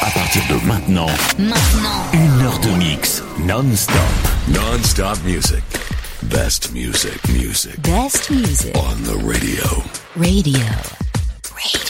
À partir de maintenant, Maintenant. une heure de mix non-stop. Non-stop music. Best music, music. Best music. On the radio. Radio. Radio.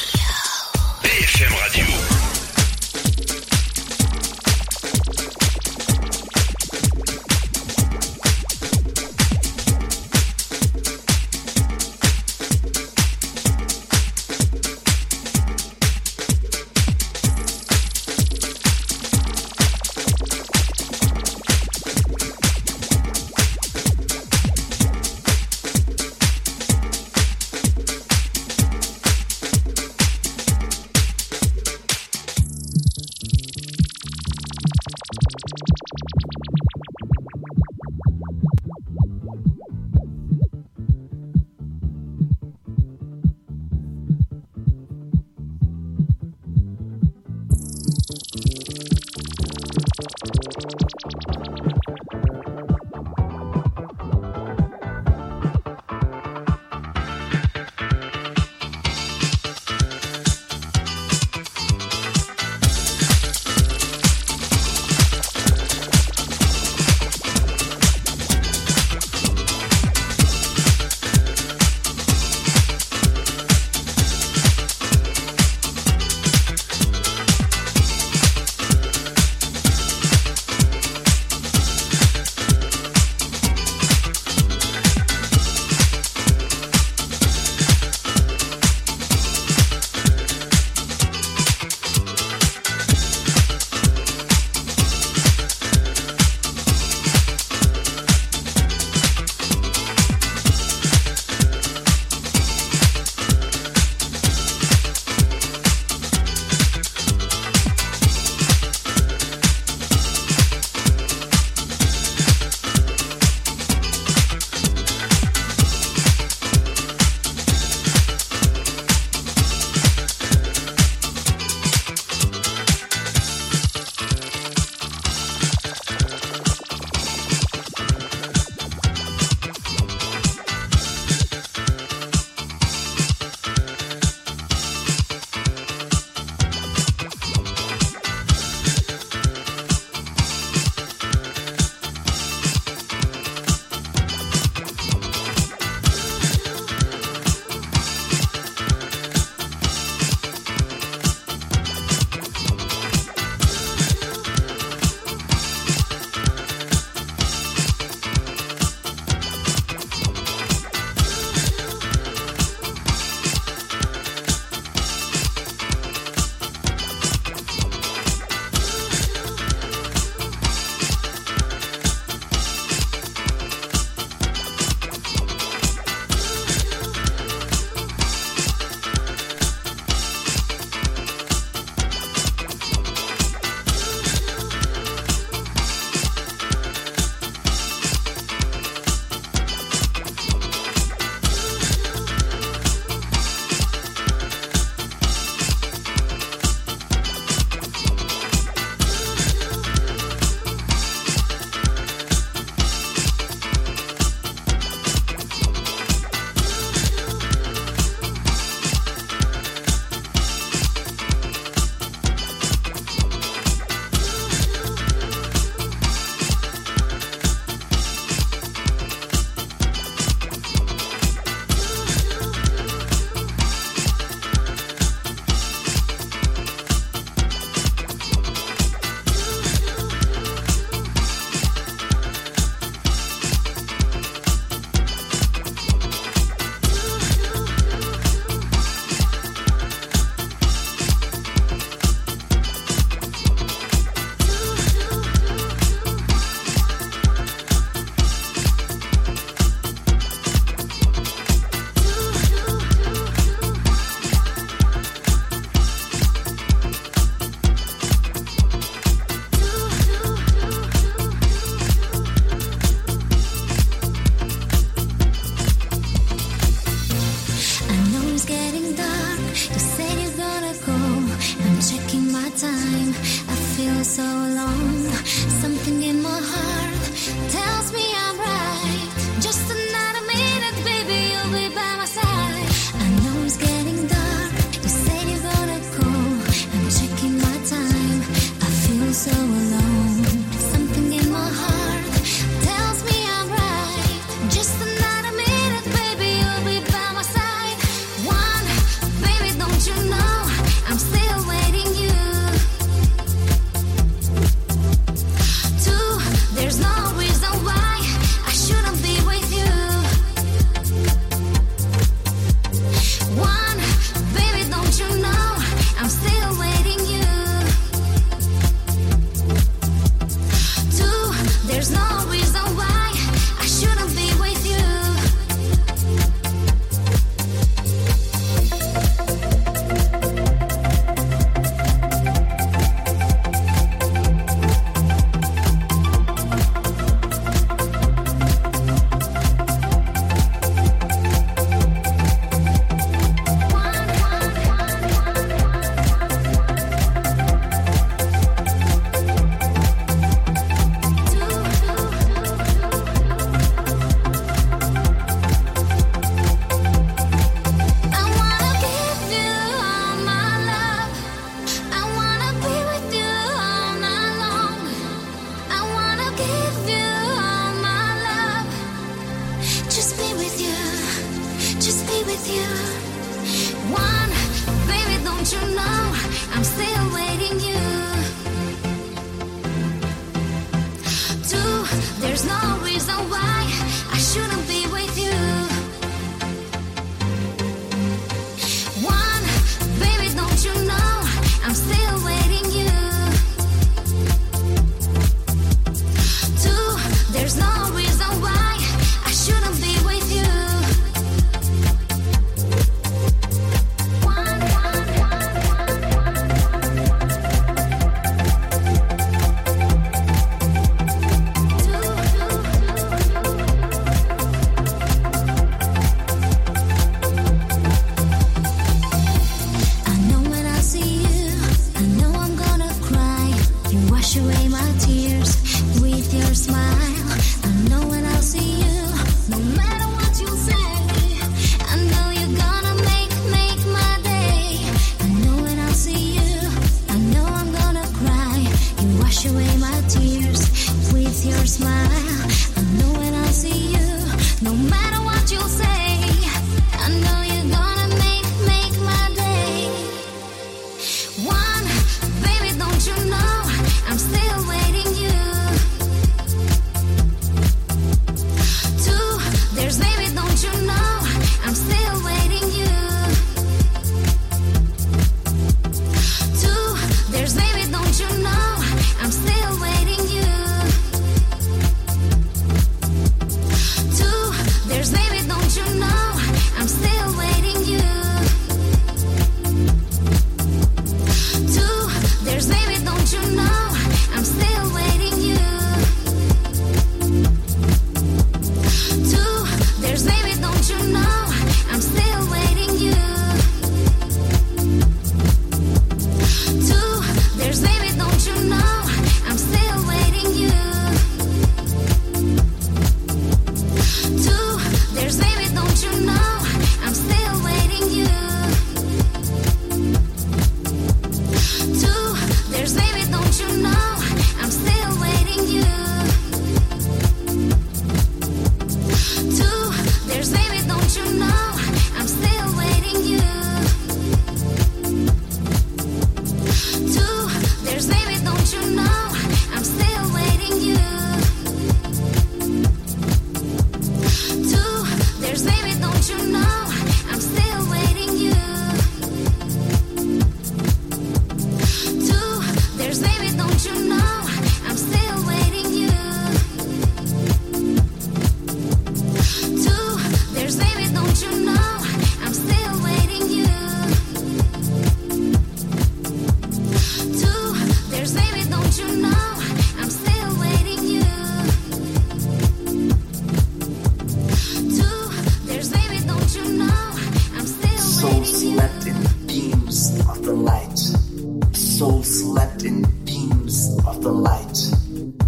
Soul slept in beams of the light.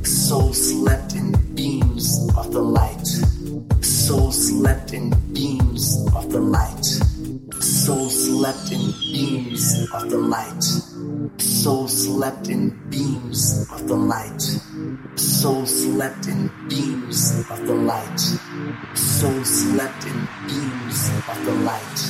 Soul slept in beams of the light. Soul slept in beams of the light. Soul slept in beams of the light. Soul slept in beams of the light. Soul slept in beams of the light. Soul slept in beams of the light.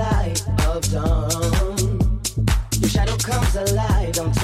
light of dawn. The shadow comes alive, don't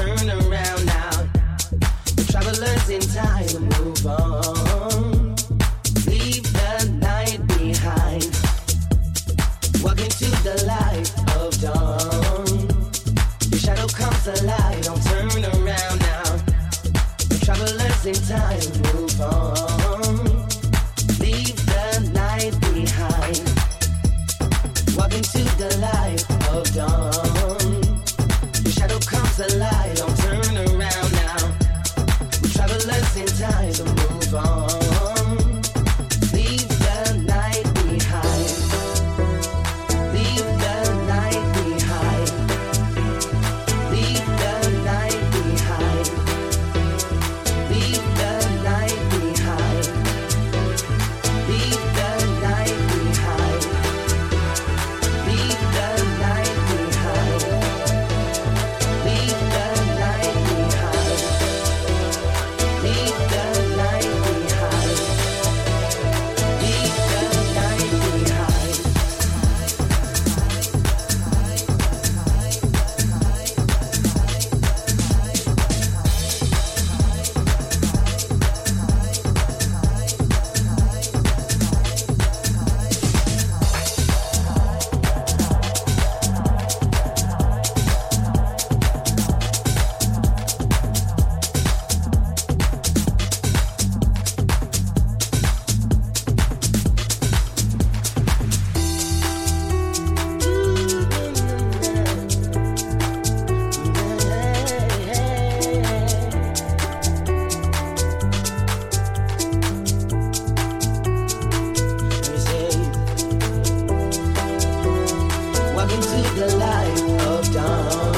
The of dawn.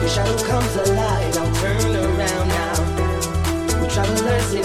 Your shadow comes alive. I'll turn around now. Travelers in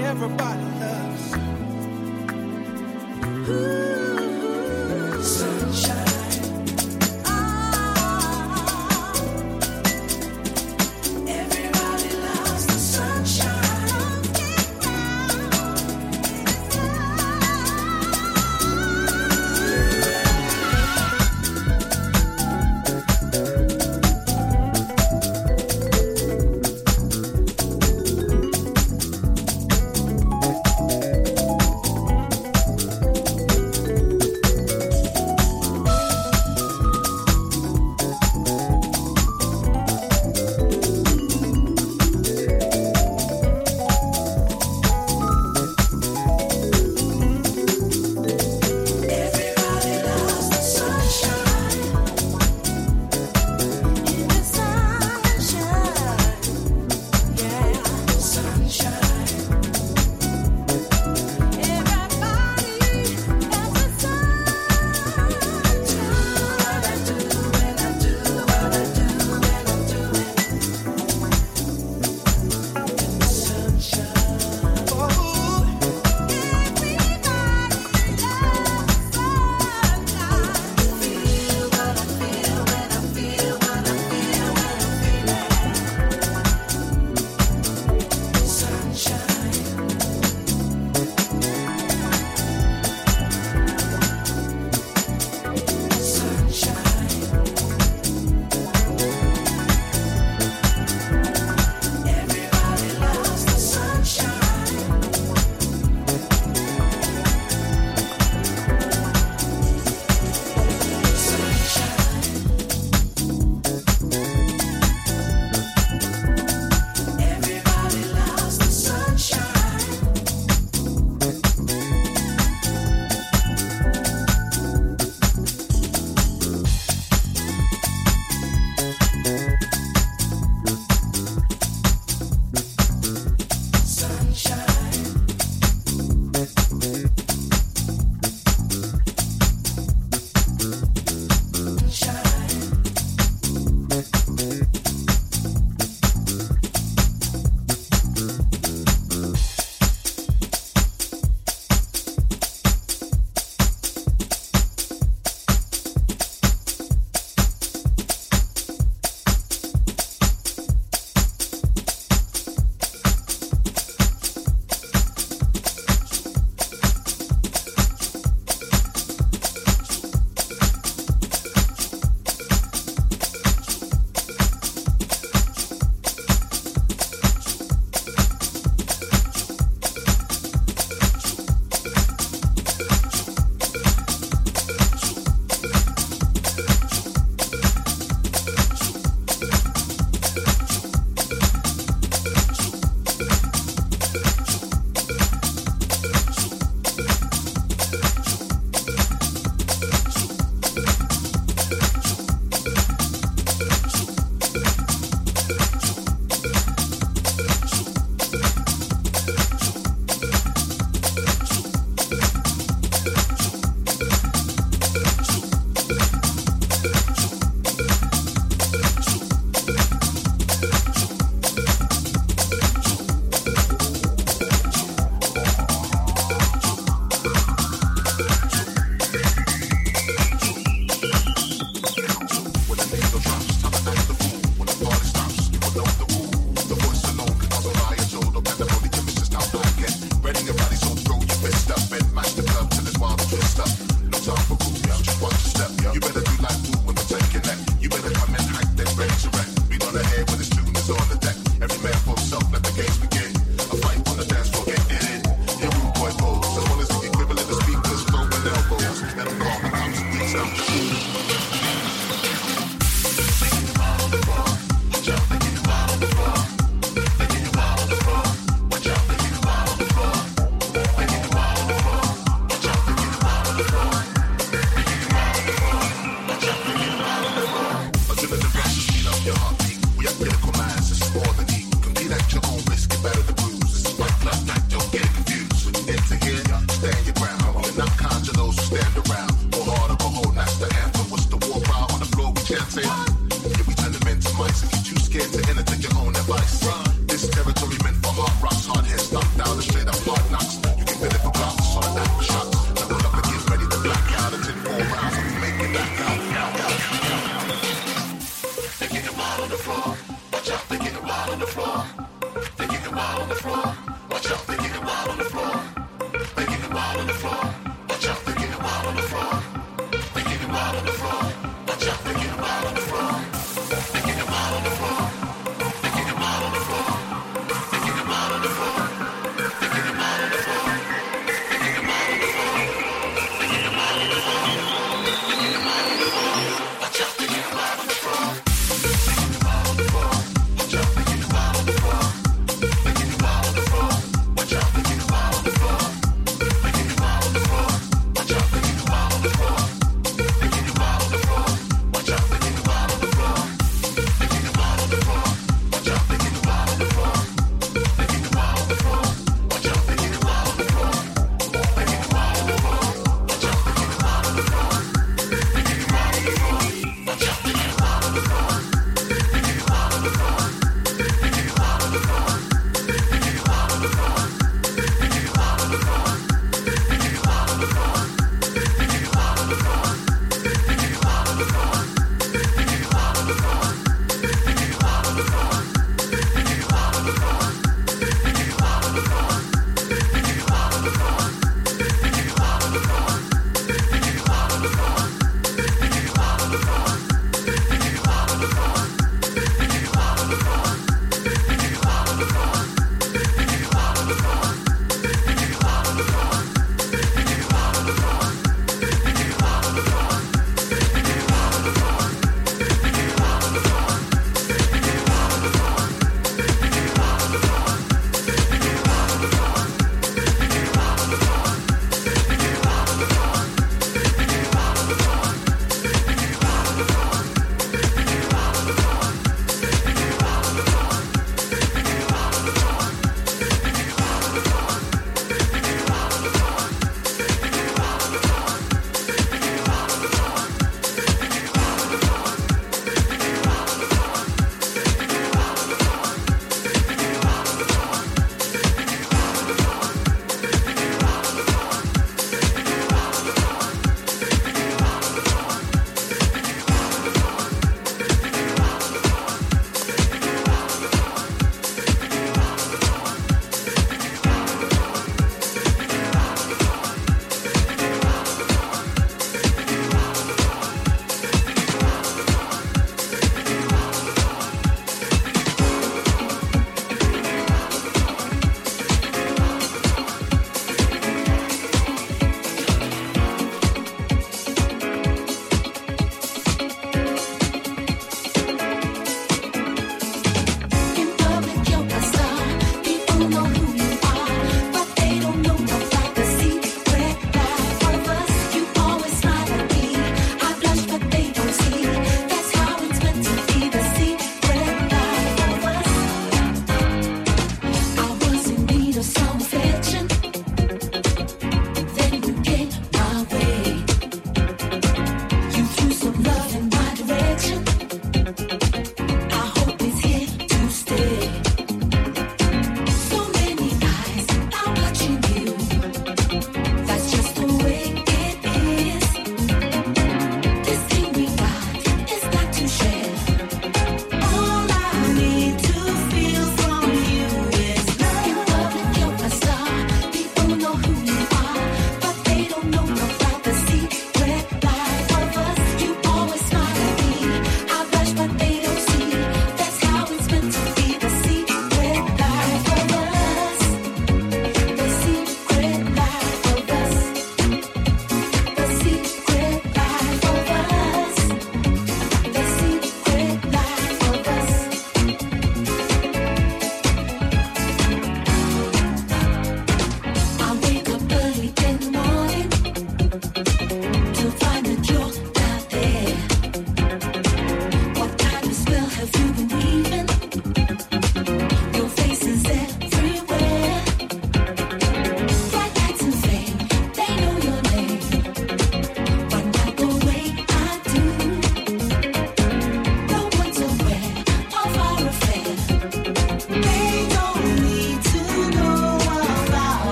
everybody loves.